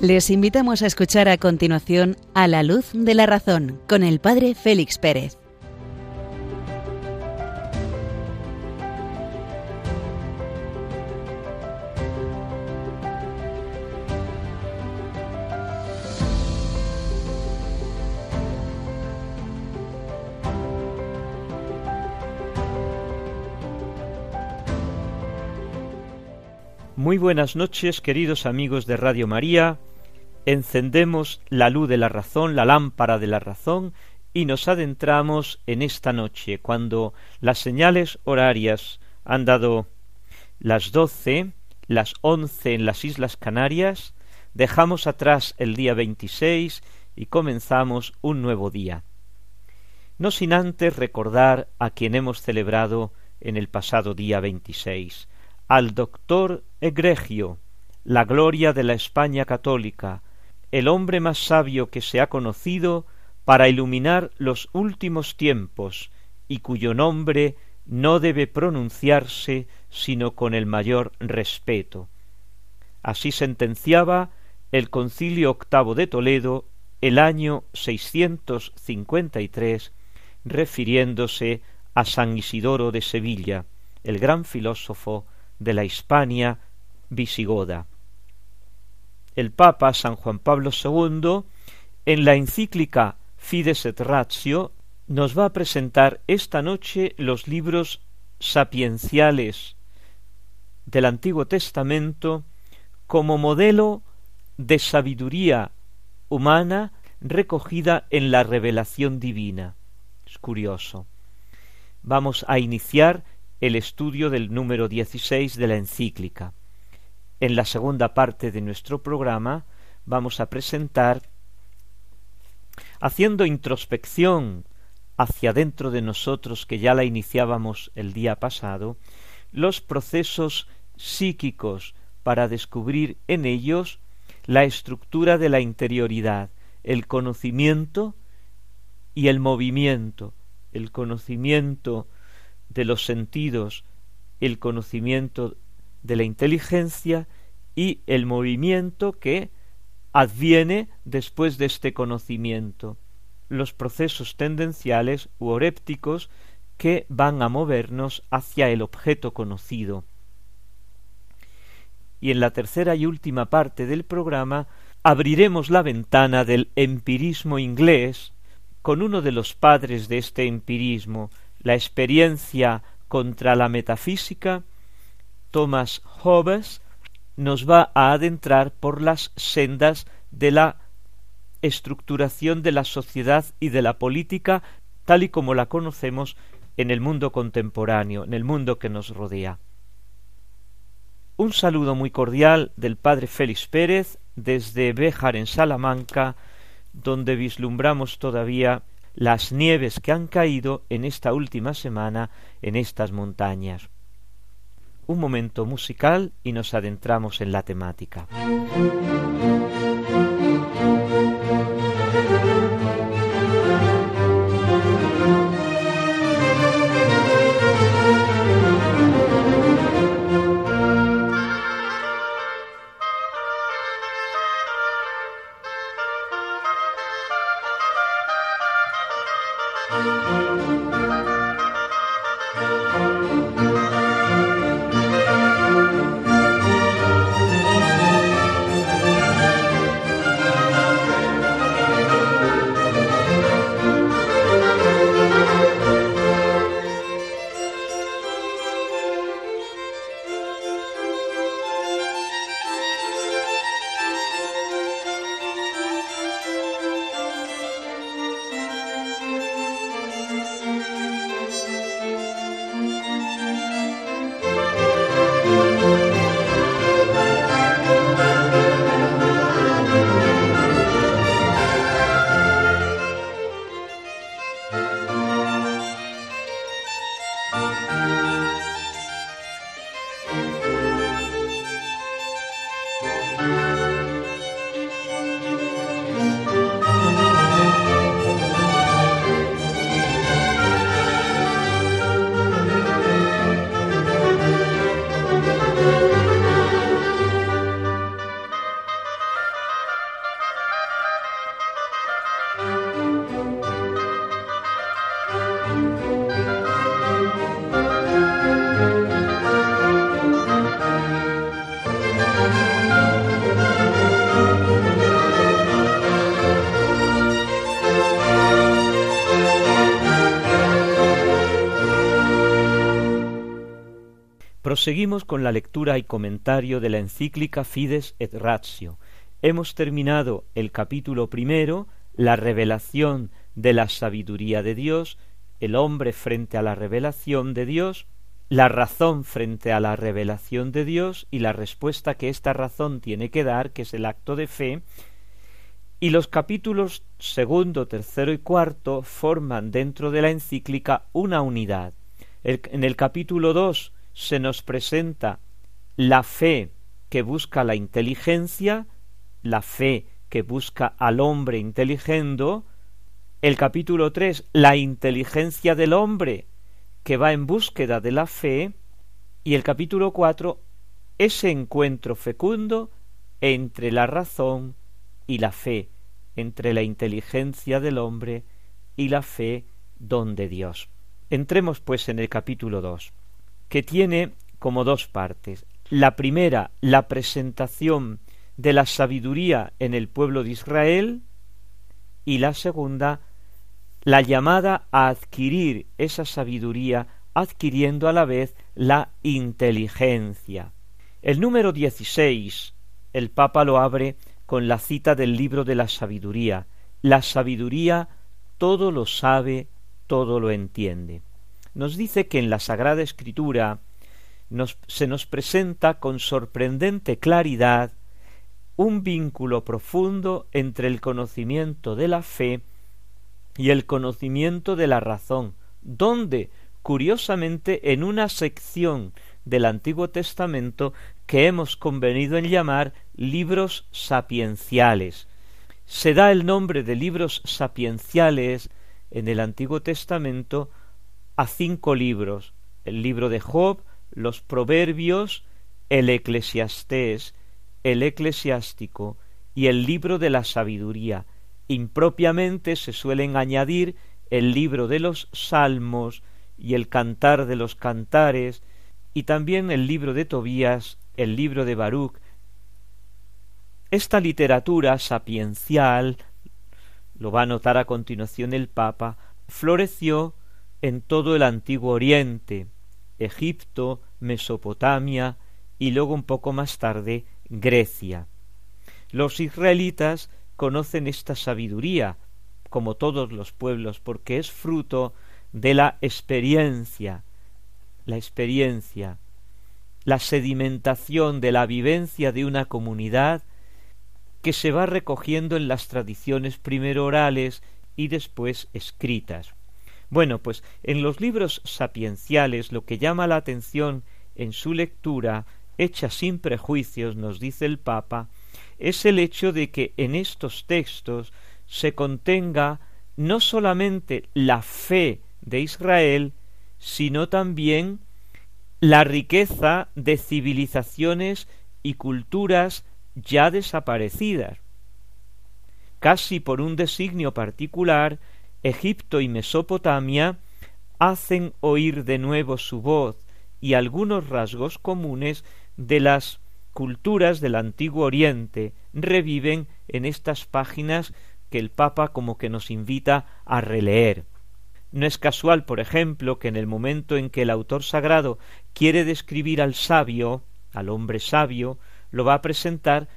Les invitamos a escuchar a continuación A la luz de la razón con el padre Félix Pérez. Muy buenas noches, queridos amigos de Radio María. Encendemos la luz de la razón, la lámpara de la razón, y nos adentramos en esta noche, cuando las señales horarias han dado las doce, las once en las Islas Canarias, dejamos atrás el día veintiséis y comenzamos un nuevo día. No sin antes recordar a quien hemos celebrado en el pasado día veintiséis, al doctor egregio, la gloria de la España católica, el hombre más sabio que se ha conocido para iluminar los últimos tiempos y cuyo nombre no debe pronunciarse sino con el mayor respeto. Así sentenciaba el Concilio octavo de Toledo el año seiscientos cincuenta y tres, refiriéndose a San Isidoro de Sevilla, el gran filósofo de la Hispania visigoda. El Papa San Juan Pablo II, en la encíclica Fides et Ratio, nos va a presentar esta noche los libros sapienciales del Antiguo Testamento como modelo de sabiduría humana recogida en la revelación divina. Es curioso. Vamos a iniciar el estudio del número 16 de la encíclica. En la segunda parte de nuestro programa vamos a presentar, haciendo introspección hacia dentro de nosotros que ya la iniciábamos el día pasado, los procesos psíquicos para descubrir en ellos la estructura de la interioridad, el conocimiento y el movimiento, el conocimiento de los sentidos, el conocimiento de la inteligencia y el movimiento que adviene después de este conocimiento, los procesos tendenciales u orépticos que van a movernos hacia el objeto conocido. Y en la tercera y última parte del programa abriremos la ventana del empirismo inglés con uno de los padres de este empirismo, la experiencia contra la metafísica, Thomas Hobbes nos va a adentrar por las sendas de la estructuración de la sociedad y de la política tal y como la conocemos en el mundo contemporáneo, en el mundo que nos rodea. Un saludo muy cordial del padre Félix Pérez desde Béjar en Salamanca, donde vislumbramos todavía las nieves que han caído en esta última semana en estas montañas. Un momento musical y nos adentramos en la temática. Proseguimos con la lectura y comentario de la encíclica Fides et Ratio. Hemos terminado el capítulo primero, la revelación de la sabiduría de Dios, el hombre frente a la revelación de Dios, la razón frente a la revelación de Dios y la respuesta que esta razón tiene que dar, que es el acto de fe, y los capítulos segundo, tercero y cuarto forman dentro de la encíclica una unidad. en el capítulo dos se nos presenta la fe que busca la inteligencia, la fe que busca al hombre inteligendo, el capítulo tres la inteligencia del hombre que va en búsqueda de la fe, y el capítulo cuatro ese encuentro fecundo entre la razón y la fe, entre la inteligencia del hombre y la fe don de Dios. Entremos pues en el capítulo dos, que tiene como dos partes. La primera, la presentación de la sabiduría en el pueblo de Israel, y la segunda, la llamada a adquirir esa sabiduría adquiriendo a la vez la inteligencia. El número dieciséis el Papa lo abre con la cita del libro de la sabiduría. La sabiduría todo lo sabe, todo lo entiende. Nos dice que en la Sagrada Escritura se nos presenta con sorprendente claridad un vínculo profundo entre el conocimiento de la fe y el conocimiento de la razón, donde, curiosamente, en una sección del Antiguo Testamento que hemos convenido en llamar libros sapienciales. Se da el nombre de libros sapienciales en el Antiguo Testamento a cinco libros, el libro de Job, los Proverbios, el Eclesiastés, el Eclesiástico y el libro de la sabiduría, Impropiamente se suelen añadir el libro de los salmos y el cantar de los cantares, y también el libro de Tobías, el libro de Baruch. Esta literatura sapiencial, lo va a notar a continuación el Papa, floreció en todo el antiguo Oriente, Egipto, Mesopotamia y luego un poco más tarde Grecia. Los israelitas conocen esta sabiduría, como todos los pueblos, porque es fruto de la experiencia, la experiencia, la sedimentación de la vivencia de una comunidad que se va recogiendo en las tradiciones primero orales y después escritas. Bueno, pues en los libros sapienciales lo que llama la atención en su lectura, hecha sin prejuicios, nos dice el Papa, es el hecho de que en estos textos se contenga no solamente la fe de Israel, sino también la riqueza de civilizaciones y culturas ya desaparecidas. Casi por un designio particular, Egipto y Mesopotamia hacen oír de nuevo su voz y algunos rasgos comunes de las culturas del antiguo Oriente reviven en estas páginas que el Papa como que nos invita a releer. No es casual, por ejemplo, que en el momento en que el autor sagrado quiere describir al sabio, al hombre sabio, lo va a presentar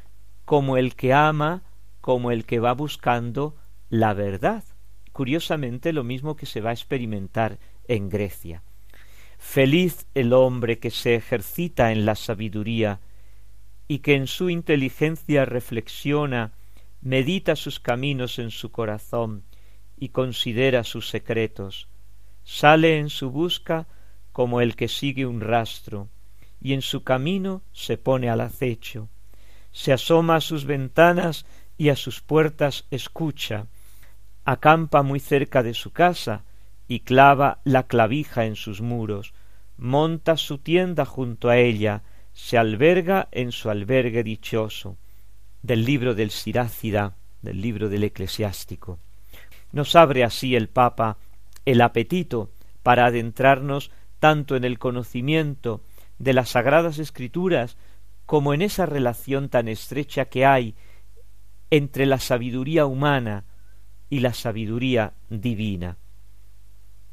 como el que ama, como el que va buscando la verdad. Curiosamente lo mismo que se va a experimentar en Grecia. Feliz el hombre que se ejercita en la sabiduría, y que en su inteligencia reflexiona, medita sus caminos en su corazón y considera sus secretos, sale en su busca como el que sigue un rastro, y en su camino se pone al acecho, se asoma a sus ventanas y a sus puertas escucha, acampa muy cerca de su casa y clava la clavija en sus muros, monta su tienda junto a ella, se alberga en su albergue dichoso, del libro del Sirácida, del libro del eclesiástico. Nos abre así el Papa el apetito para adentrarnos tanto en el conocimiento de las sagradas escrituras como en esa relación tan estrecha que hay entre la sabiduría humana y la sabiduría divina.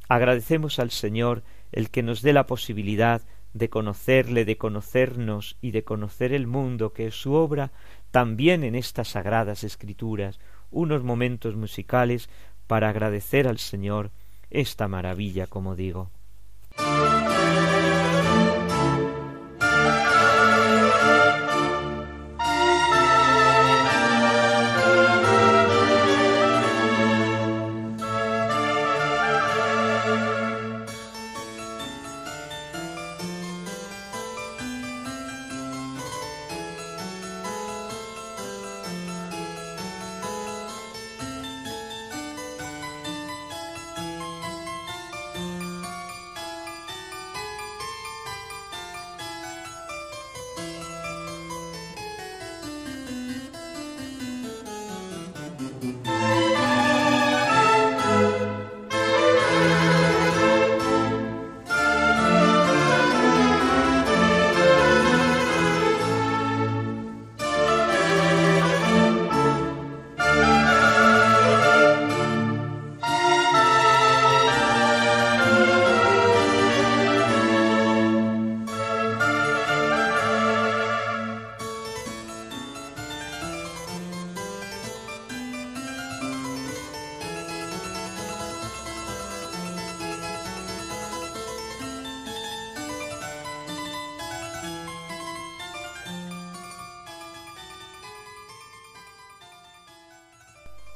Agradecemos al Señor el que nos dé la posibilidad de conocerle, de conocernos y de conocer el mundo que es su obra, también en estas sagradas escrituras, unos momentos musicales para agradecer al Señor esta maravilla, como digo.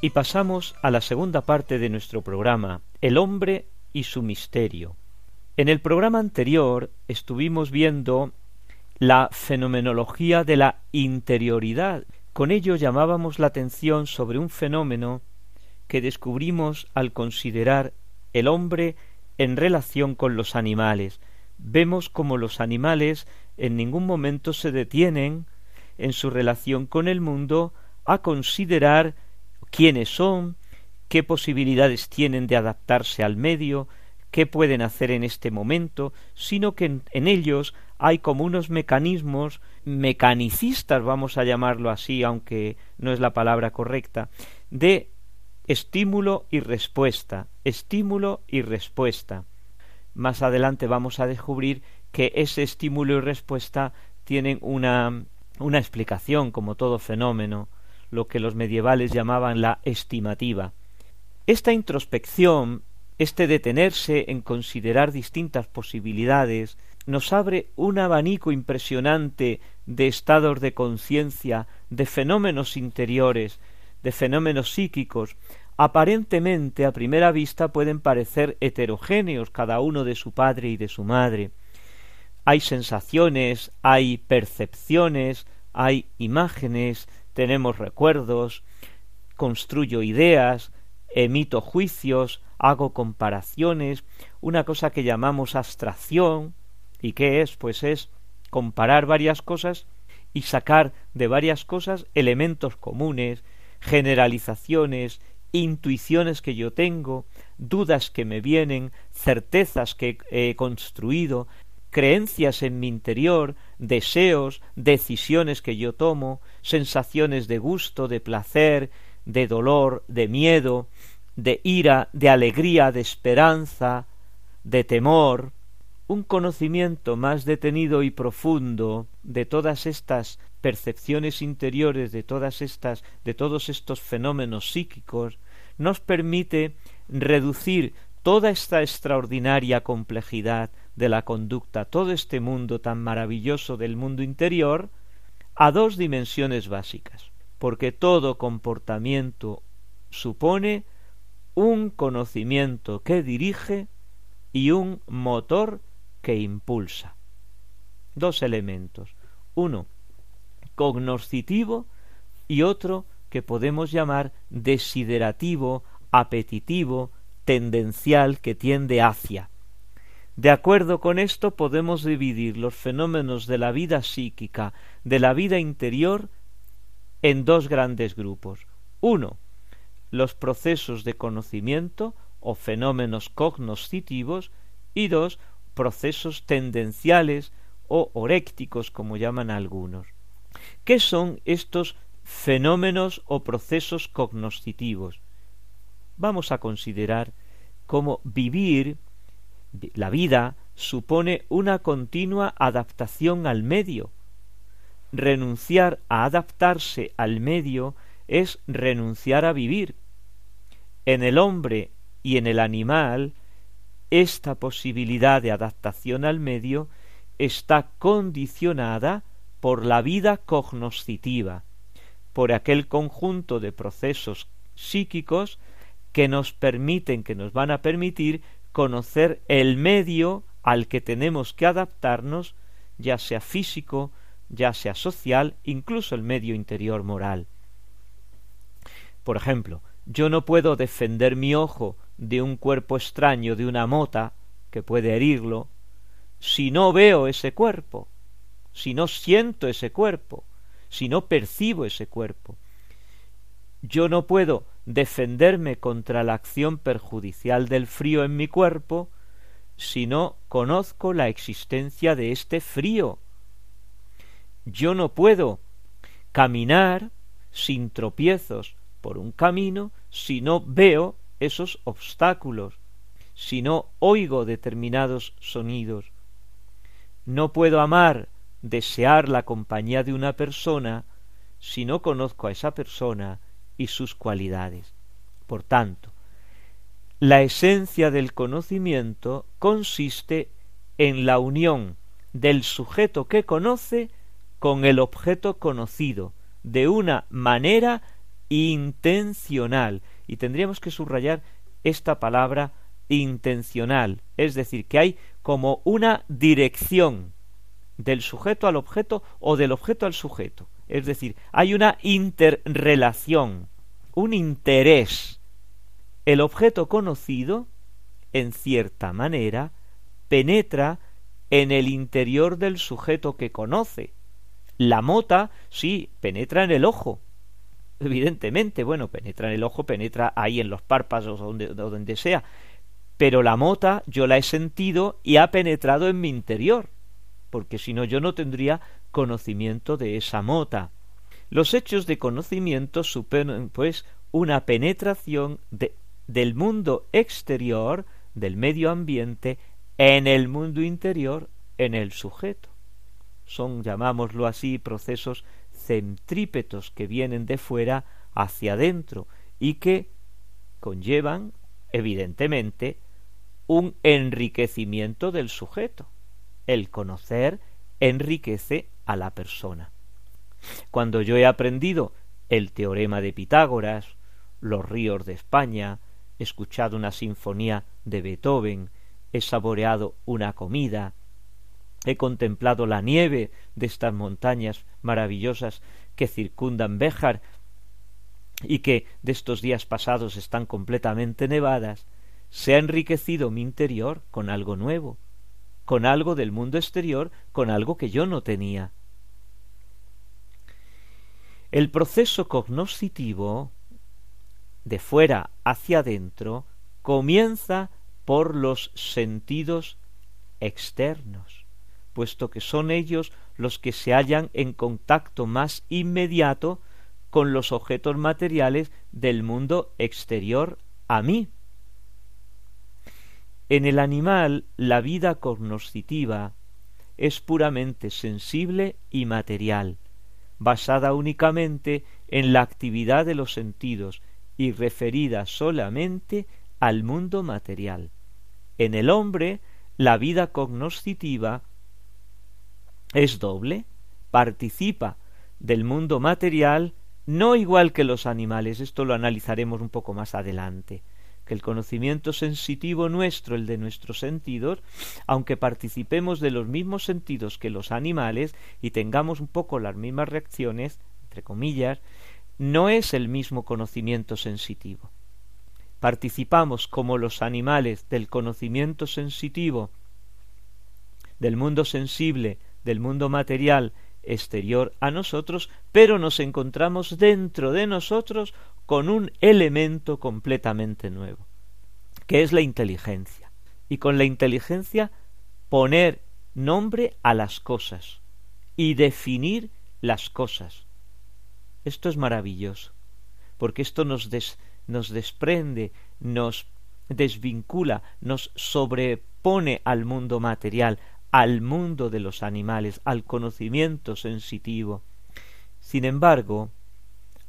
Y pasamos a la segunda parte de nuestro programa, El hombre y su misterio. En el programa anterior estuvimos viendo la fenomenología de la interioridad. Con ello llamábamos la atención sobre un fenómeno que descubrimos al considerar el hombre en relación con los animales. Vemos como los animales en ningún momento se detienen en su relación con el mundo a considerar quiénes son, qué posibilidades tienen de adaptarse al medio, qué pueden hacer en este momento, sino que en, ellos hay como unos mecanismos mecanicistas, vamos a llamarlo así, aunque no es la palabra correcta, de estímulo y respuesta, estímulo y respuesta. Más adelante vamos a descubrir que ese estímulo y respuesta tienen una, una explicación, como todo fenómeno, lo que los medievales llamaban la estimativa. Esta introspección, este detenerse en considerar distintas posibilidades, nos abre un abanico impresionante de estados de conciencia, de fenómenos interiores, de fenómenos psíquicos, aparentemente a primera vista pueden parecer heterogéneos cada uno de su padre y de su madre. Hay sensaciones, hay percepciones, hay imágenes, tenemos recuerdos, construyo ideas, emito juicios, hago comparaciones, una cosa que llamamos abstracción, ¿y qué es? Pues es comparar varias cosas y sacar de varias cosas elementos comunes, generalizaciones, intuiciones que yo tengo, dudas que me vienen, certezas que he construido, creencias en mi interior, deseos, decisiones que yo tomo, sensaciones de gusto, de placer, de dolor, de miedo, de ira, de alegría, de esperanza, de temor, un conocimiento más detenido y profundo de todas estas percepciones interiores, de todas estas, de todos estos fenómenos psíquicos, nos permite reducir toda esta extraordinaria complejidad de la conducta, todo este mundo tan maravilloso del mundo interior, a dos dimensiones básicas, porque todo comportamiento supone un conocimiento que dirige y un motor que impulsa. Dos elementos. Uno, cognoscitivo y otro que podemos llamar desiderativo, apetitivo, tendencial que tiende hacia. De acuerdo con esto podemos dividir los fenómenos de la vida psíquica, de la vida interior, en dos grandes grupos. Uno, los procesos de conocimiento o fenómenos cognoscitivos y dos, procesos tendenciales o orécticos como llaman algunos. ¿Qué son estos fenómenos o procesos cognoscitivos? Vamos a considerar cómo vivir la vida, supone una continua adaptación al medio. Renunciar a adaptarse al medio es renunciar a vivir. En el hombre y en el animal, esta posibilidad de adaptación al medio está condicionada por la vida cognoscitiva, por aquel conjunto de procesos psíquicos que nos permiten, que nos van a permitir conocer el medio al que tenemos que adaptarnos, ya sea físico, ya sea social, incluso el medio interior moral. Por ejemplo, yo no puedo defender mi ojo de un cuerpo extraño, de una mota que puede herirlo, si no veo ese cuerpo, si no siento ese cuerpo, si no percibo ese cuerpo. Yo no puedo defenderme contra la acción perjudicial del frío en mi cuerpo si no conozco la existencia de este frío. Yo no puedo caminar sin tropiezos por un camino si no veo esos obstáculos, si no oigo determinados sonidos. No puedo amar, desear la compañía de una persona si no conozco a esa persona y sus cualidades. Por tanto, la esencia del conocimiento consiste en la unión del sujeto que conoce con el objeto conocido, de una manera intencional. Y tendríamos que subrayar esta palabra intencional, es decir, que hay como una dirección del sujeto al objeto o del objeto al sujeto. Es decir, hay una interrelación, un interés. El objeto conocido, en cierta manera, penetra en el interior del sujeto que conoce. La mota, sí, penetra en el ojo. Evidentemente, bueno, penetra en el ojo, penetra ahí en los párpados o donde, donde sea. Pero la mota yo la he sentido y ha penetrado en mi interior porque si no yo no tendría conocimiento de esa mota. Los hechos de conocimiento suponen, pues, una penetración de, del mundo exterior, del medio ambiente, en el mundo interior, en el sujeto. Son, llamámoslo así, procesos centrípetos que vienen de fuera hacia adentro y que conllevan, evidentemente, un enriquecimiento del sujeto. El conocer enriquece a la persona. Cuando yo he aprendido el teorema de Pitágoras, los ríos de España, he escuchado una sinfonía de Beethoven, he saboreado una comida, he contemplado la nieve de estas montañas maravillosas que circundan Béjar y que de estos días pasados están completamente nevadas, se ha enriquecido mi interior con algo nuevo, con algo del mundo exterior, con algo que yo no tenía. El proceso cognoscitivo, de fuera hacia adentro, comienza por los sentidos externos, puesto que son ellos los que se hallan en contacto más inmediato con los objetos materiales del mundo exterior a mí. En el animal la vida cognoscitiva es puramente sensible y material, basada únicamente en la actividad de los sentidos y referida solamente al mundo material. En el hombre la vida cognoscitiva es doble, participa del mundo material no igual que los animales, esto lo analizaremos un poco más adelante, que el conocimiento sensitivo nuestro, el de nuestros sentidos, aunque participemos de los mismos sentidos que los animales y tengamos un poco las mismas reacciones, entre comillas, no es el mismo conocimiento sensitivo. Participamos como los animales del conocimiento sensitivo, del mundo sensible, del mundo material exterior a nosotros, pero nos encontramos dentro de nosotros con un elemento completamente nuevo, que es la inteligencia. Y con la inteligencia poner nombre a las cosas y definir las cosas. Esto es maravilloso, porque esto nos, nos desprende, nos desvincula, nos sobrepone al mundo material, al mundo de los animales, al conocimiento sensitivo. Sin embargo,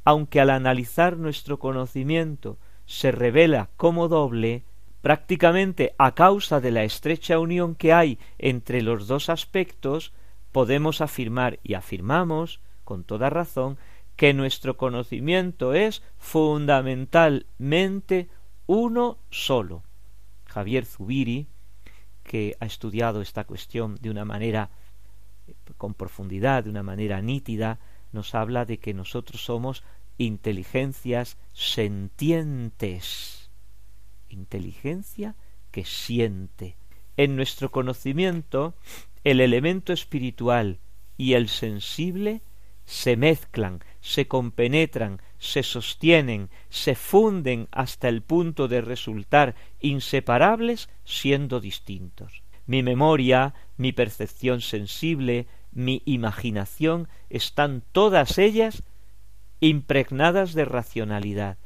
aunque al analizar nuestro conocimiento se revela como doble, prácticamente a causa de la estrecha unión que hay entre los dos aspectos, podemos afirmar y afirmamos, con toda razón, que nuestro conocimiento es fundamentalmente uno solo. Javier Zubiri, que ha estudiado esta cuestión de una manera con profundidad, de una manera nítida, nos habla de que nosotros somos inteligencias sentientes. Inteligencia que siente. En nuestro conocimiento, el elemento espiritual y el sensible se mezclan, se compenetran, se sostienen, se funden hasta el punto de resultar inseparables siendo distintos. Mi memoria, mi percepción sensible, mi imaginación están todas ellas impregnadas de racionalidad.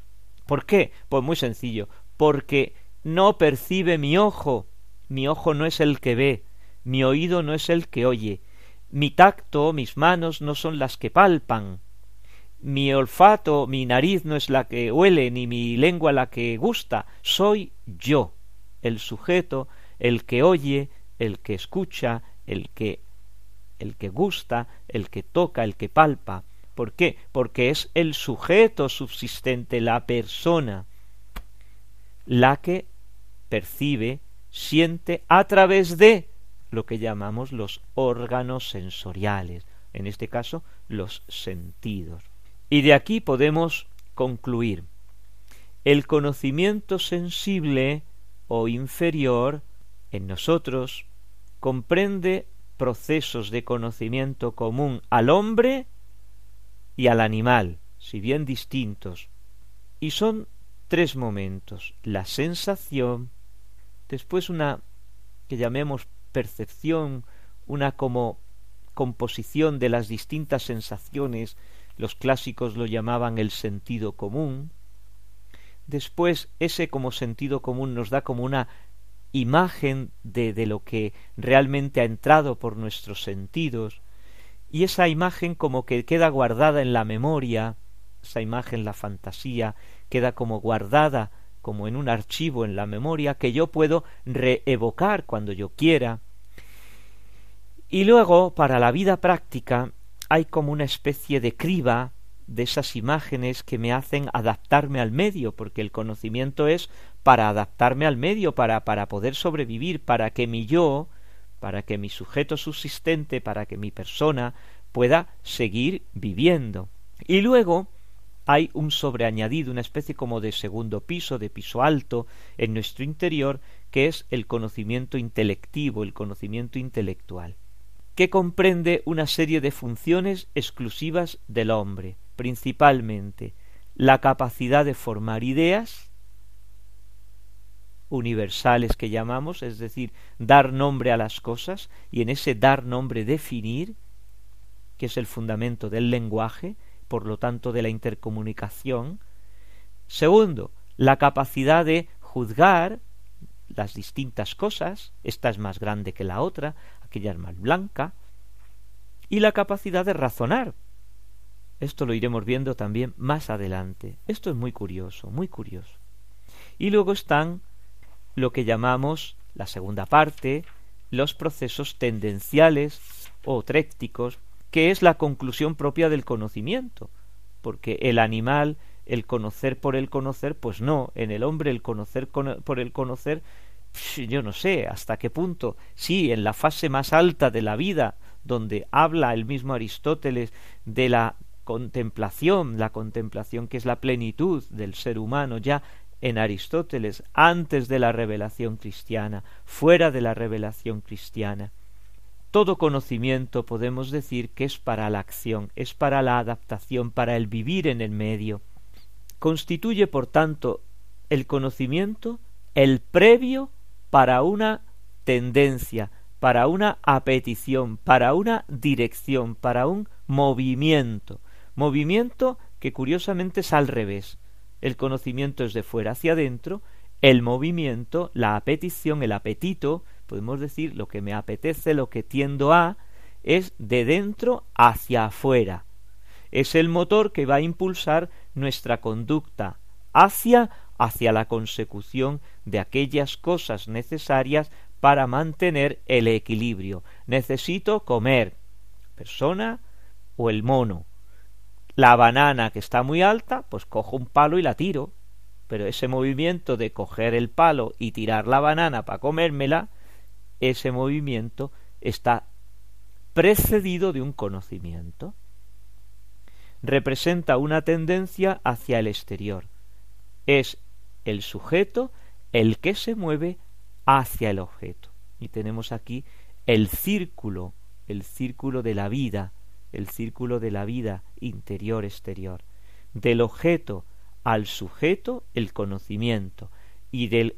¿Por qué? Pues muy sencillo, porque no percibe mi ojo, mi ojo no es el que ve, mi oído no es el que oye, mi tacto, mis manos no son las que palpan, mi olfato, mi nariz no es la que huele, ni mi lengua la que gusta, soy yo, el sujeto, el que oye, el que escucha, el que el que gusta, el que toca, el que palpa. ¿Por qué? Porque es el sujeto subsistente, la persona, la que percibe, siente a través de lo que llamamos los órganos sensoriales, en este caso los sentidos. Y de aquí podemos concluir el conocimiento sensible o inferior en nosotros comprende procesos de conocimiento común al hombre y al animal, si bien distintos, y son tres momentos la sensación, después una que llamemos percepción, una como composición de las distintas sensaciones, los clásicos lo llamaban el sentido común, después ese como sentido común nos da como una imagen de, de lo que realmente ha entrado por nuestros sentidos, y esa imagen como que queda guardada en la memoria, esa imagen, la fantasía, queda como guardada como en un archivo en la memoria que yo puedo reevocar cuando yo quiera. Y luego, para la vida práctica, hay como una especie de criba de esas imágenes que me hacen adaptarme al medio, porque el conocimiento es para adaptarme al medio, para, para poder sobrevivir, para que mi yo, para que mi sujeto subsistente, para que mi persona pueda seguir viviendo. Y luego, hay un sobreañadido, una especie como de segundo piso, de piso alto en nuestro interior, que es el conocimiento intelectivo, el conocimiento intelectual, que comprende una serie de funciones exclusivas del hombre, principalmente la capacidad de formar ideas universales que llamamos, es decir, dar nombre a las cosas y en ese dar nombre definir, que es el fundamento del lenguaje, por lo tanto de la intercomunicación. Segundo, la capacidad de juzgar las distintas cosas, esta es más grande que la otra, aquella es más blanca, y la capacidad de razonar. Esto lo iremos viendo también más adelante. Esto es muy curioso, muy curioso. Y luego están lo que llamamos la segunda parte, los procesos tendenciales o trécticos, que es la conclusión propia del conocimiento, porque el animal, el conocer por el conocer, pues no, en el hombre el conocer por el conocer, yo no sé hasta qué punto, sí, en la fase más alta de la vida, donde habla el mismo Aristóteles de la contemplación, la contemplación que es la plenitud del ser humano ya en Aristóteles, antes de la revelación cristiana, fuera de la revelación cristiana. Todo conocimiento podemos decir que es para la acción, es para la adaptación, para el vivir en el medio. Constituye, por tanto, el conocimiento el previo para una tendencia, para una apetición, para una dirección, para un movimiento. Movimiento que curiosamente es al revés. El conocimiento es de fuera hacia adentro, El movimiento, la apetición, el apetito, podemos decir lo que me apetece, lo que tiendo a, es de dentro hacia afuera. Es el motor que va a impulsar nuestra conducta hacia hacia la consecución de aquellas cosas necesarias para mantener el equilibrio. Necesito comer, persona o el mono. La banana que está muy alta, pues cojo un palo y la tiro. Pero ese movimiento de coger el palo y tirar la banana para comérmela, ese movimiento está precedido de un conocimiento. Representa una tendencia hacia el exterior. Es el sujeto el que se mueve hacia el objeto. Y tenemos aquí el círculo, el círculo de la vida, el círculo de la vida interior-exterior. Del objeto al sujeto el conocimiento y del,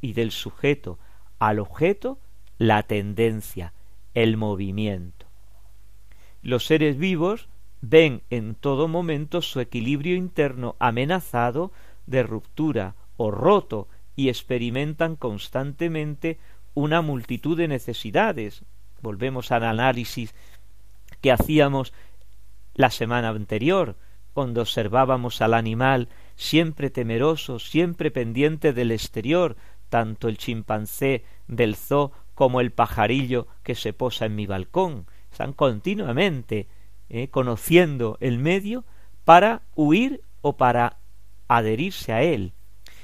y del sujeto al objeto la tendencia, el movimiento. Los seres vivos ven en todo momento su equilibrio interno amenazado de ruptura o roto y experimentan constantemente una multitud de necesidades. Volvemos al análisis que hacíamos la semana anterior, cuando observábamos al animal siempre temeroso, siempre pendiente del exterior, tanto el chimpancé del zoo como el pajarillo que se posa en mi balcón. Están continuamente eh, conociendo el medio para huir o para adherirse a él.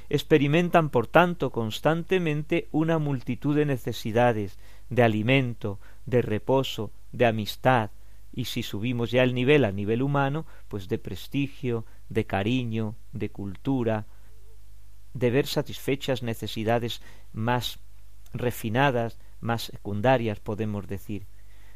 Experimentan, por tanto, constantemente una multitud de necesidades, de alimento, de reposo, de amistad, y si subimos ya el nivel a nivel humano, pues de prestigio, de cariño, de cultura, de ver satisfechas necesidades más refinadas, más secundarias, podemos decir.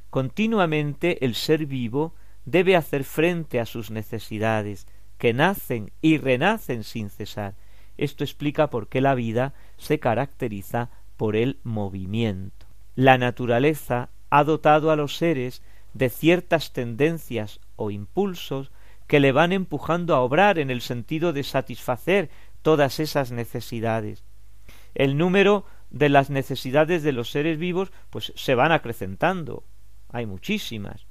Continuamente el ser vivo debe hacer frente a sus necesidades, que nacen y renacen sin cesar. Esto explica por qué la vida se caracteriza por el movimiento. La naturaleza ha dotado a los seres de ciertas tendencias o impulsos que le van empujando a obrar en el sentido de satisfacer todas esas necesidades. El número de las necesidades de los seres vivos pues se van acrecentando. Hay muchísimas.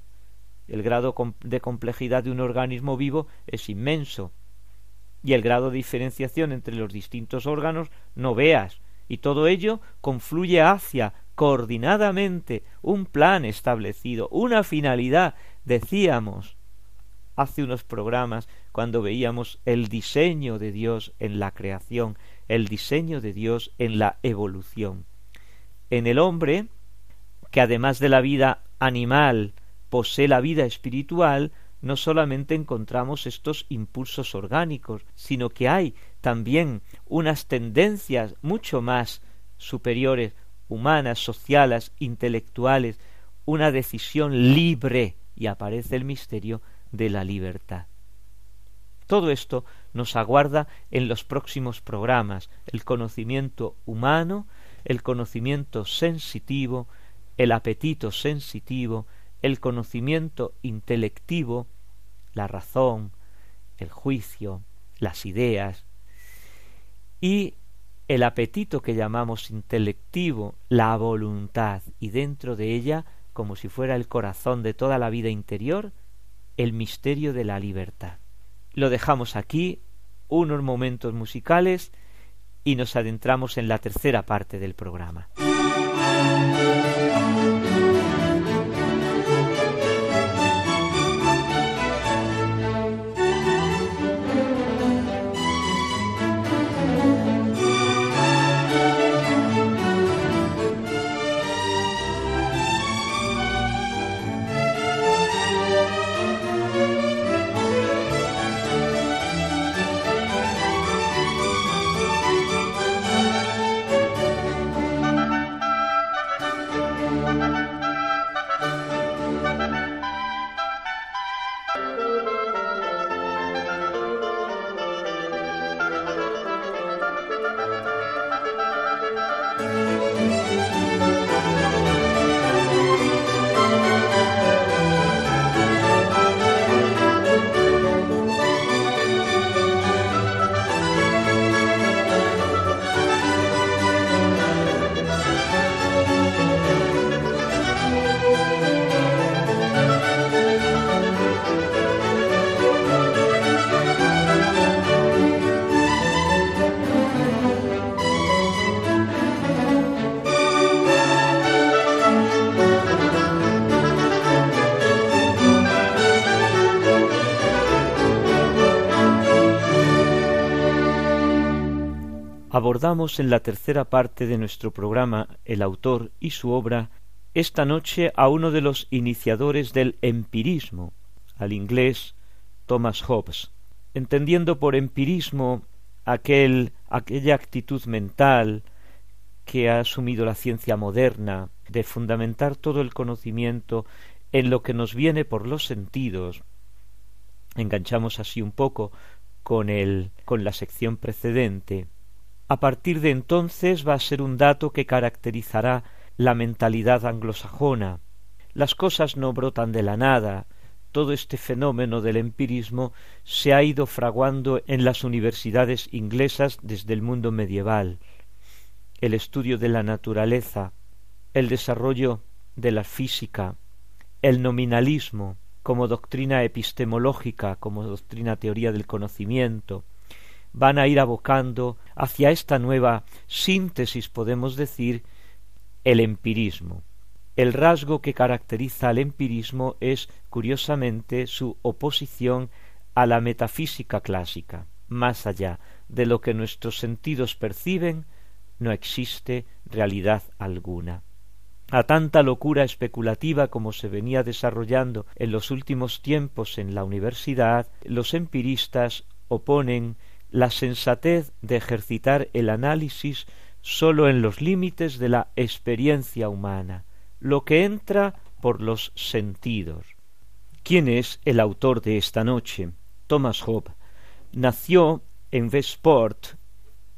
El grado de complejidad de un organismo vivo es inmenso. Y el grado de diferenciación entre los distintos órganos no veas. Y todo ello confluye hacia coordinadamente un plan establecido, una finalidad. Decíamos hace unos programas cuando veíamos el diseño de Dios en la creación, el diseño de Dios en la evolución. En el hombre, que además de la vida animal posee la vida espiritual, no solamente encontramos estos impulsos orgánicos, sino que hay también unas tendencias mucho más superiores, humanas, sociales, intelectuales, una decisión libre, y aparece el misterio de la libertad. Todo esto nos aguarda en los próximos programas, el conocimiento humano, el conocimiento sensitivo, el apetito sensitivo, el conocimiento intelectivo, la razón, el juicio, las ideas, y el apetito que llamamos intelectivo, la voluntad, y dentro de ella, como si fuera el corazón de toda la vida interior, el misterio de la libertad. Lo dejamos aquí, unos momentos musicales, y nos adentramos en la tercera parte del programa. Abordamos en la tercera parte de nuestro programa el autor y su obra esta noche a uno de los iniciadores del empirismo, al inglés Thomas Hobbes, entendiendo por empirismo aquel, aquella actitud mental que ha asumido la ciencia moderna de fundamentar todo el conocimiento en lo que nos viene por los sentidos. Enganchamos así un poco con el con la sección precedente a partir de entonces va a ser un dato que caracterizará la mentalidad anglosajona. Las cosas no brotan de la nada. Todo este fenómeno del empirismo se ha ido fraguando en las universidades inglesas desde el mundo medieval. El estudio de la naturaleza, el desarrollo de la física, el nominalismo como doctrina epistemológica, como doctrina teoría del conocimiento, van a ir abocando hacia esta nueva síntesis, podemos decir, el empirismo. El rasgo que caracteriza al empirismo es, curiosamente, su oposición a la metafísica clásica. Más allá de lo que nuestros sentidos perciben, no existe realidad alguna. A tanta locura especulativa como se venía desarrollando en los últimos tiempos en la universidad, los empiristas oponen la sensatez de ejercitar el análisis sólo en los límites de la experiencia humana, lo que entra por los sentidos. ¿Quién es el autor de esta noche? Thomas Hobbes nació en Westport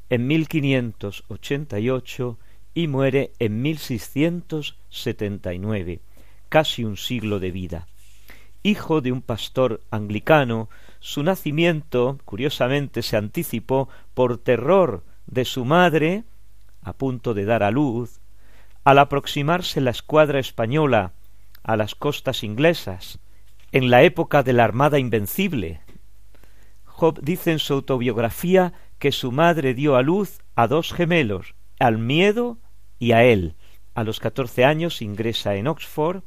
en 1588 y muere en 1679, casi un siglo de vida. Hijo de un pastor anglicano, su nacimiento, curiosamente, se anticipó por terror de su madre, a punto de dar a luz, al aproximarse la escuadra española a las costas inglesas, en la época de la Armada Invencible. Job dice en su autobiografía que su madre dio a luz a dos gemelos, al miedo y a él. A los catorce años ingresa en Oxford,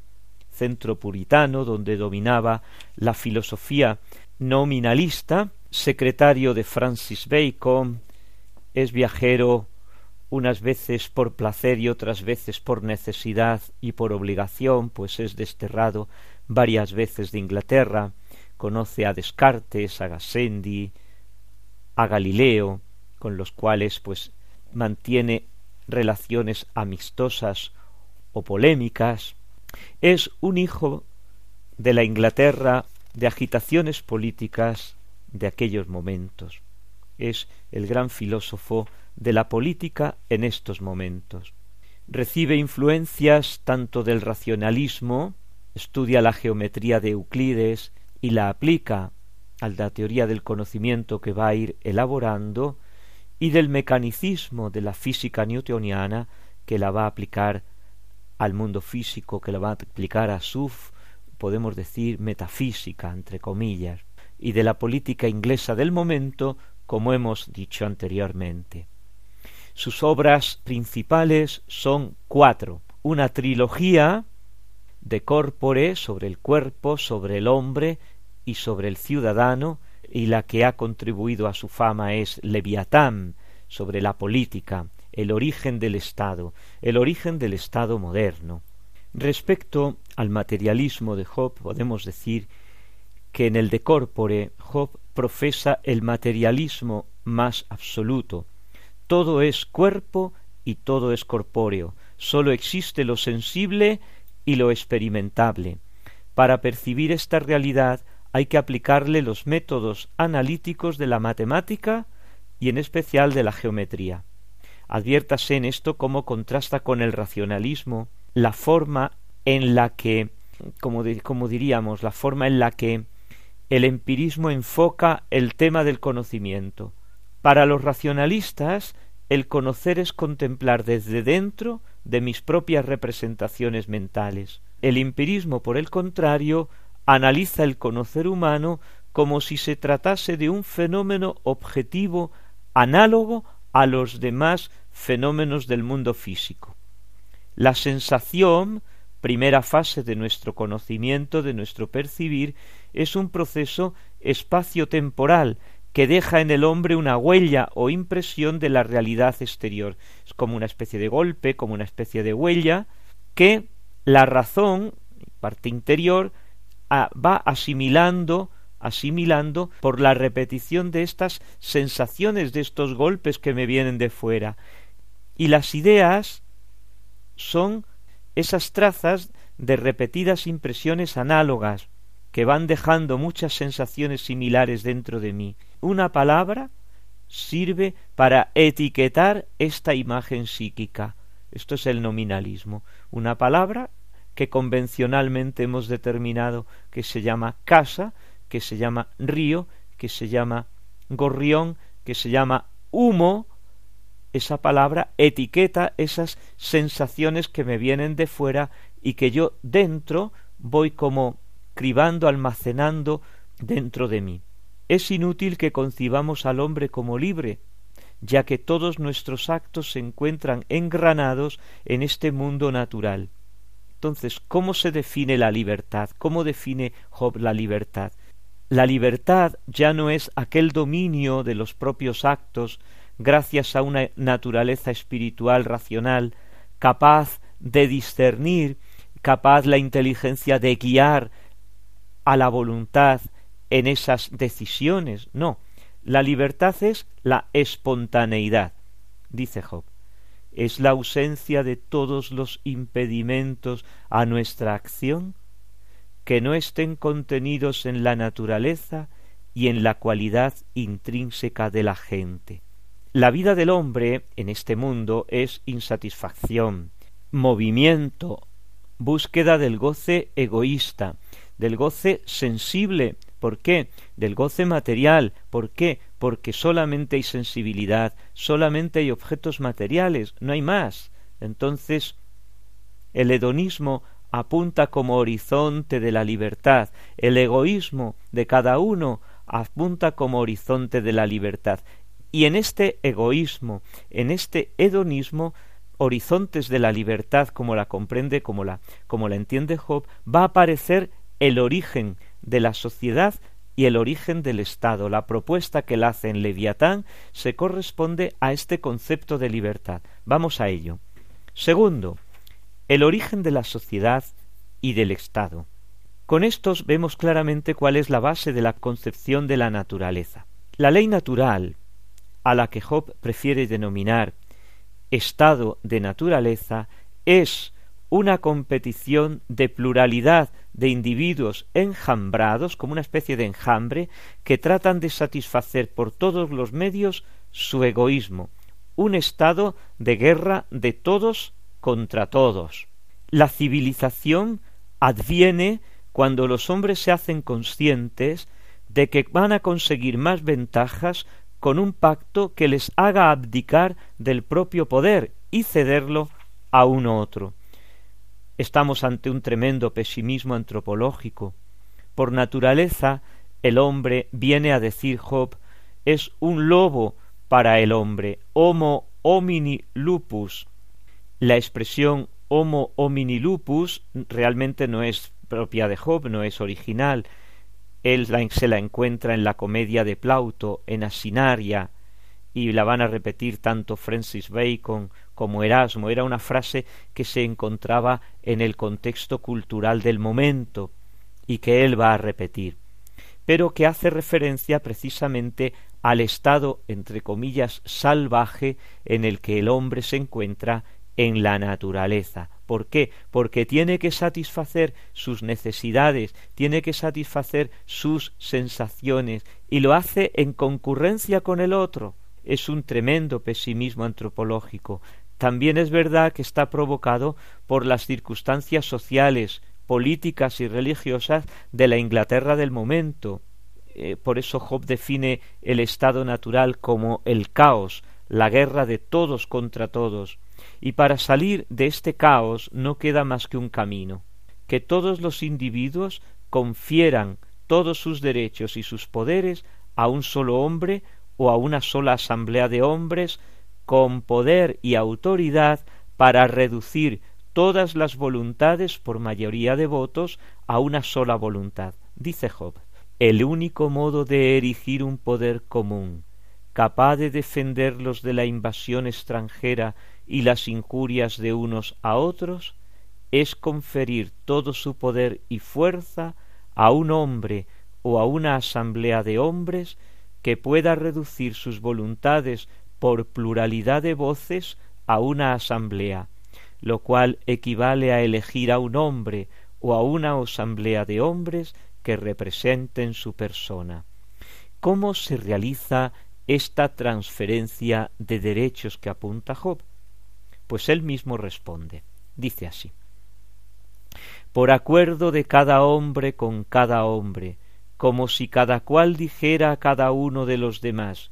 centro puritano donde dominaba la filosofía nominalista, secretario de Francis Bacon, es viajero unas veces por placer y otras veces por necesidad y por obligación, pues es desterrado varias veces de Inglaterra, conoce a Descartes, a Gassendi, a Galileo, con los cuales pues mantiene relaciones amistosas o polémicas, es un hijo de la Inglaterra de agitaciones políticas de aquellos momentos. Es el gran filósofo de la política en estos momentos. Recibe influencias tanto del racionalismo, estudia la geometría de Euclides y la aplica a la teoría del conocimiento que va a ir elaborando, y del mecanicismo de la física newtoniana que la va a aplicar al mundo físico, que la va a aplicar a su podemos decir, metafísica, entre comillas, y de la política inglesa del momento, como hemos dicho anteriormente. Sus obras principales son cuatro. Una trilogía de corpore sobre el cuerpo, sobre el hombre y sobre el ciudadano, y la que ha contribuido a su fama es Leviatán, sobre la política, el origen del Estado, el origen del Estado moderno. Respecto al materialismo de Job, podemos decir que en el de corpore Job profesa el materialismo más absoluto. Todo es cuerpo y todo es corpóreo, sólo existe lo sensible y lo experimentable. Para percibir esta realidad hay que aplicarle los métodos analíticos de la matemática y en especial de la geometría. Adviértase en esto cómo contrasta con el racionalismo la forma en la que, como, como diríamos, la forma en la que el empirismo enfoca el tema del conocimiento. Para los racionalistas, el conocer es contemplar desde dentro de mis propias representaciones mentales. El empirismo, por el contrario, analiza el conocer humano como si se tratase de un fenómeno objetivo análogo a los demás fenómenos del mundo físico. La sensación, primera fase de nuestro conocimiento, de nuestro percibir, es un proceso espacio-temporal que deja en el hombre una huella o impresión de la realidad exterior. Es como una especie de golpe, como una especie de huella, que la razón, parte interior, va asimilando asimilando por la repetición de estas sensaciones, de estos golpes que me vienen de fuera. Y las ideas son esas trazas de repetidas impresiones análogas que van dejando muchas sensaciones similares dentro de mí. Una palabra sirve para etiquetar esta imagen psíquica. Esto es el nominalismo. Una palabra que convencionalmente hemos determinado que se llama casa, que se llama río, que se llama gorrión, que se llama humo, esa palabra etiqueta esas sensaciones que me vienen de fuera y que yo dentro voy como cribando, almacenando dentro de mí. Es inútil que concibamos al hombre como libre, ya que todos nuestros actos se encuentran engranados en este mundo natural. Entonces, ¿cómo se define la libertad? ¿Cómo define Job la libertad? La libertad ya no es aquel dominio de los propios actos gracias a una naturaleza espiritual racional capaz de discernir, capaz la inteligencia de guiar a la voluntad en esas decisiones. No, la libertad es la espontaneidad, dice Job. Es la ausencia de todos los impedimentos a nuestra acción que no estén contenidos en la naturaleza y en la cualidad intrínseca de la gente. La vida del hombre en este mundo es insatisfacción, movimiento, búsqueda del goce egoísta, del goce sensible. ¿Por qué? Del goce material. ¿Por qué? Porque solamente hay sensibilidad, solamente hay objetos materiales, no hay más. Entonces, el hedonismo apunta como horizonte de la libertad, el egoísmo de cada uno apunta como horizonte de la libertad. Y en este egoísmo, en este hedonismo, horizontes de la libertad, como la comprende, como la, como la entiende Job, va a aparecer el origen de la sociedad y el origen del Estado. La propuesta que él hace en Leviatán se corresponde a este concepto de libertad. Vamos a ello. Segundo, el origen de la sociedad y del Estado. Con estos vemos claramente cuál es la base de la concepción de la naturaleza. La ley natural, a la que Job prefiere denominar estado de naturaleza, es una competición de pluralidad de individuos enjambrados, como una especie de enjambre, que tratan de satisfacer por todos los medios su egoísmo, un estado de guerra de todos contra todos. La civilización adviene cuando los hombres se hacen conscientes de que van a conseguir más ventajas con un pacto que les haga abdicar del propio poder y cederlo a uno otro. Estamos ante un tremendo pesimismo antropológico. Por naturaleza, el hombre, viene a decir Job, es un lobo para el hombre, homo homini lupus, la expresión Homo homini lupus realmente no es propia de Job, no es original. Él se la encuentra en la comedia de Plauto, en Asinaria, y la van a repetir tanto Francis Bacon como Erasmo. Era una frase que se encontraba en el contexto cultural del momento y que él va a repetir, pero que hace referencia precisamente al estado, entre comillas, salvaje en el que el hombre se encuentra en la naturaleza. ¿Por qué? Porque tiene que satisfacer sus necesidades, tiene que satisfacer sus sensaciones y lo hace en concurrencia con el otro. Es un tremendo pesimismo antropológico. También es verdad que está provocado por las circunstancias sociales, políticas y religiosas de la Inglaterra del momento. Eh, por eso Job define el estado natural como el caos, la guerra de todos contra todos y para salir de este caos no queda más que un camino, que todos los individuos confieran todos sus derechos y sus poderes a un solo hombre o a una sola asamblea de hombres con poder y autoridad para reducir todas las voluntades por mayoría de votos a una sola voluntad, dice Job. el único modo de erigir un poder común, capaz de defenderlos de la invasión extranjera y las injurias de unos a otros, es conferir todo su poder y fuerza a un hombre o a una asamblea de hombres que pueda reducir sus voluntades por pluralidad de voces a una asamblea, lo cual equivale a elegir a un hombre o a una asamblea de hombres que representen su persona. ¿Cómo se realiza esta transferencia de derechos que apunta Job? Pues él mismo responde. Dice así por acuerdo de cada hombre con cada hombre, como si cada cual dijera a cada uno de los demás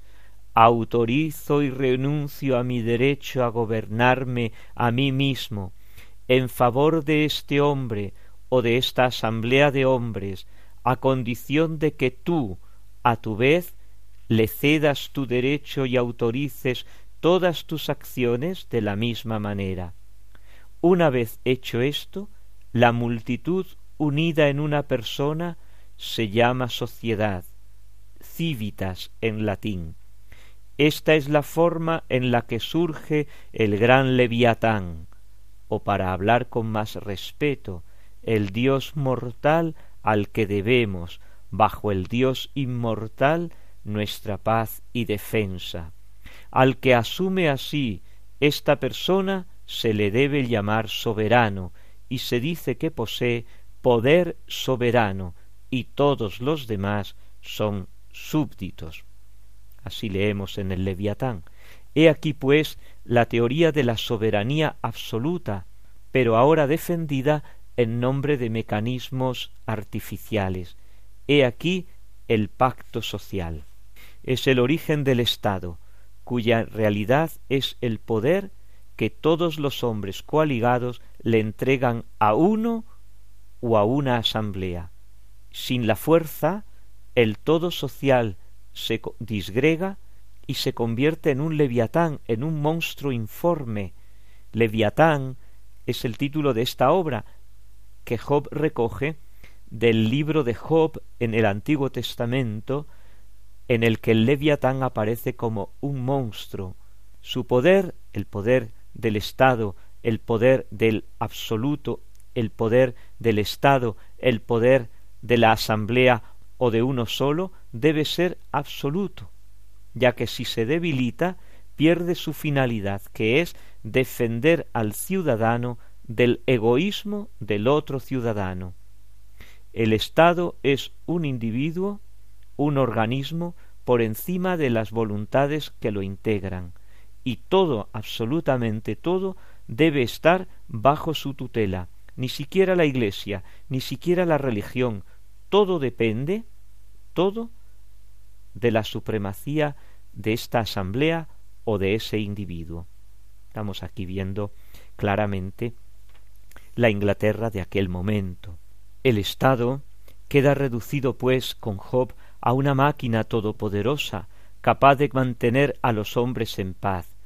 autorizo y renuncio a mi derecho a gobernarme a mí mismo en favor de este hombre o de esta asamblea de hombres, a condición de que tú, a tu vez, le cedas tu derecho y autorices todas tus acciones de la misma manera. Una vez hecho esto, la multitud unida en una persona se llama sociedad, civitas en latín. Esta es la forma en la que surge el gran leviatán, o para hablar con más respeto, el Dios mortal al que debemos, bajo el Dios inmortal, nuestra paz y defensa. Al que asume así esta persona se le debe llamar soberano, y se dice que posee poder soberano y todos los demás son súbditos. Así leemos en el Leviatán. He aquí pues la teoría de la soberanía absoluta, pero ahora defendida en nombre de mecanismos artificiales. He aquí el pacto social. Es el origen del Estado, cuya realidad es el poder que todos los hombres coaligados le entregan a uno o a una asamblea. Sin la fuerza, el todo social se disgrega y se convierte en un leviatán, en un monstruo informe. Leviatán es el título de esta obra que Job recoge del libro de Job en el Antiguo Testamento, en el que el leviatán aparece como un monstruo. Su poder, el poder del Estado, el poder del absoluto, el poder del Estado, el poder de la Asamblea o de uno solo, debe ser absoluto, ya que si se debilita, pierde su finalidad, que es defender al ciudadano del egoísmo del otro ciudadano. El Estado es un individuo, un organismo, por encima de las voluntades que lo integran, y todo, absolutamente todo, debe estar bajo su tutela. Ni siquiera la Iglesia, ni siquiera la religión, todo depende, todo, de la supremacía de esta asamblea o de ese individuo. Estamos aquí viendo claramente la Inglaterra de aquel momento. El Estado queda reducido, pues, con Job a una máquina todopoderosa, capaz de mantener a los hombres en paz,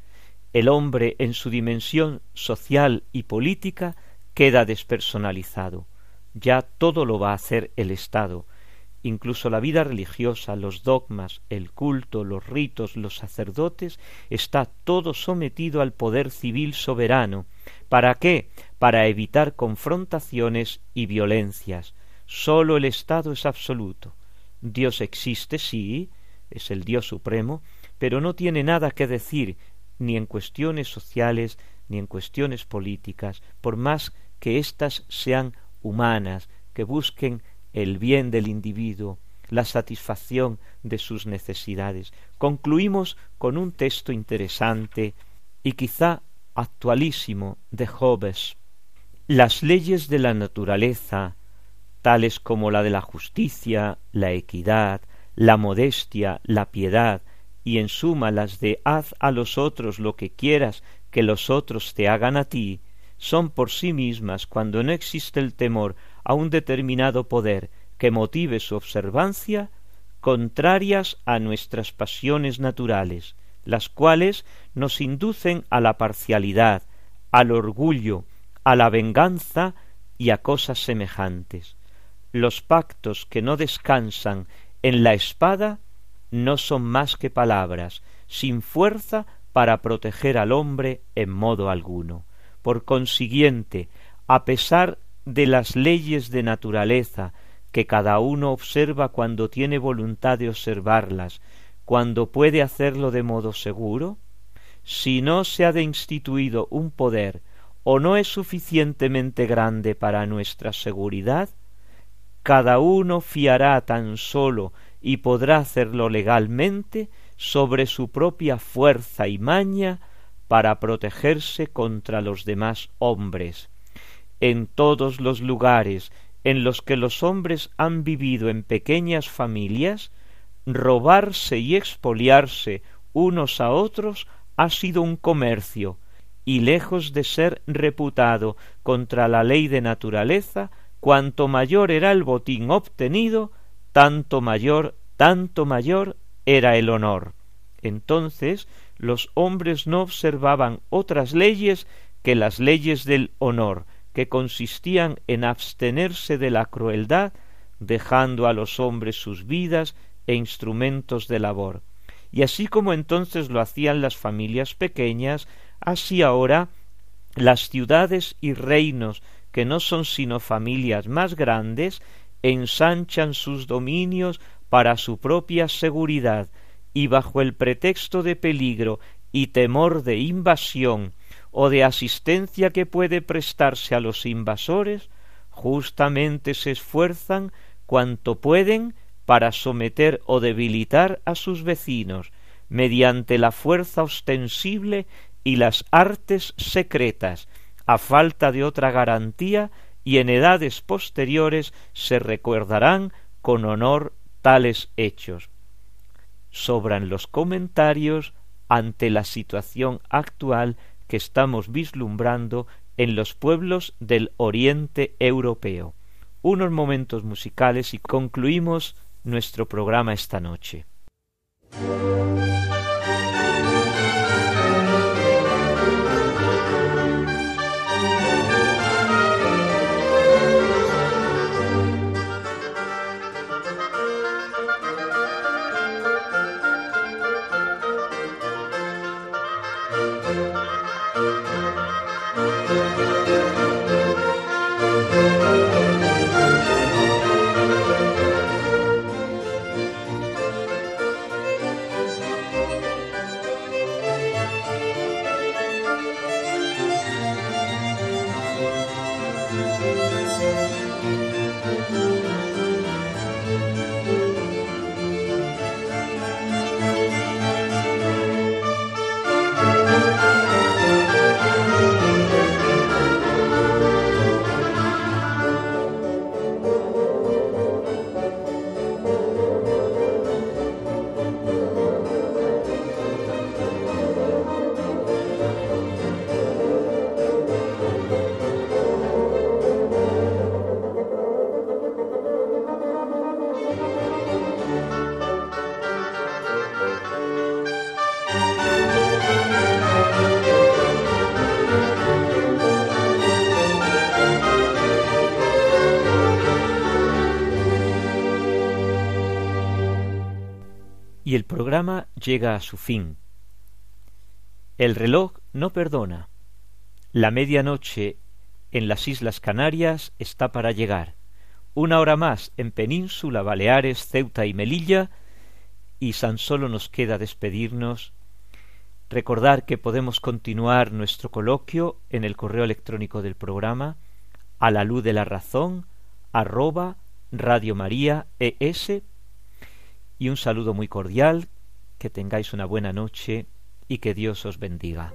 el hombre en su dimensión social y política queda despersonalizado. Ya todo lo va a hacer el Estado, incluso la vida religiosa, los dogmas, el culto, los ritos, los sacerdotes, está todo sometido al poder civil soberano. ¿Para qué? Para evitar confrontaciones y violencias. Sólo el Estado es absoluto. Dios existe, sí, es el Dios supremo, pero no tiene nada que decir ni en cuestiones sociales, ni en cuestiones políticas, por más que éstas sean humanas, que busquen el bien del individuo, la satisfacción de sus necesidades. Concluimos con un texto interesante y quizá actualísimo de Hobbes. Las leyes de la naturaleza, tales como la de la justicia, la equidad, la modestia, la piedad, y en suma las de haz a los otros lo que quieras que los otros te hagan a ti, son por sí mismas, cuando no existe el temor a un determinado poder que motive su observancia, contrarias a nuestras pasiones naturales, las cuales nos inducen a la parcialidad, al orgullo, a la venganza y a cosas semejantes. Los pactos que no descansan en la espada no son más que palabras, sin fuerza para proteger al hombre en modo alguno. Por consiguiente, a pesar de las leyes de naturaleza que cada uno observa cuando tiene voluntad de observarlas, cuando puede hacerlo de modo seguro, si no se ha de instituido un poder o no es suficientemente grande para nuestra seguridad, cada uno fiará tan solo y podrá hacerlo legalmente sobre su propia fuerza y maña para protegerse contra los demás hombres. En todos los lugares en los que los hombres han vivido en pequeñas familias, robarse y expoliarse unos a otros ha sido un comercio, y lejos de ser reputado contra la ley de naturaleza, cuanto mayor era el botín obtenido, tanto mayor, tanto mayor era el honor. Entonces los hombres no observaban otras leyes que las leyes del honor, que consistían en abstenerse de la crueldad, dejando a los hombres sus vidas e instrumentos de labor. Y así como entonces lo hacían las familias pequeñas, así ahora las ciudades y reinos que no son sino familias más grandes, ensanchan sus dominios para su propia seguridad, y bajo el pretexto de peligro y temor de invasión o de asistencia que puede prestarse a los invasores, justamente se esfuerzan cuanto pueden para someter o debilitar a sus vecinos mediante la fuerza ostensible y las artes secretas, a falta de otra garantía, y en edades posteriores se recordarán con honor tales hechos. Sobran los comentarios ante la situación actual que estamos vislumbrando en los pueblos del oriente europeo. Unos momentos musicales y concluimos nuestro programa esta noche. Programa llega a su fin. El reloj no perdona. La medianoche en las Islas Canarias está para llegar. Una hora más en Península, Baleares, Ceuta y Melilla, y tan solo nos queda despedirnos. Recordar que podemos continuar nuestro coloquio en el correo electrónico del programa a la luz de la razón arroba y un saludo muy cordial, que tengáis una buena noche y que Dios os bendiga.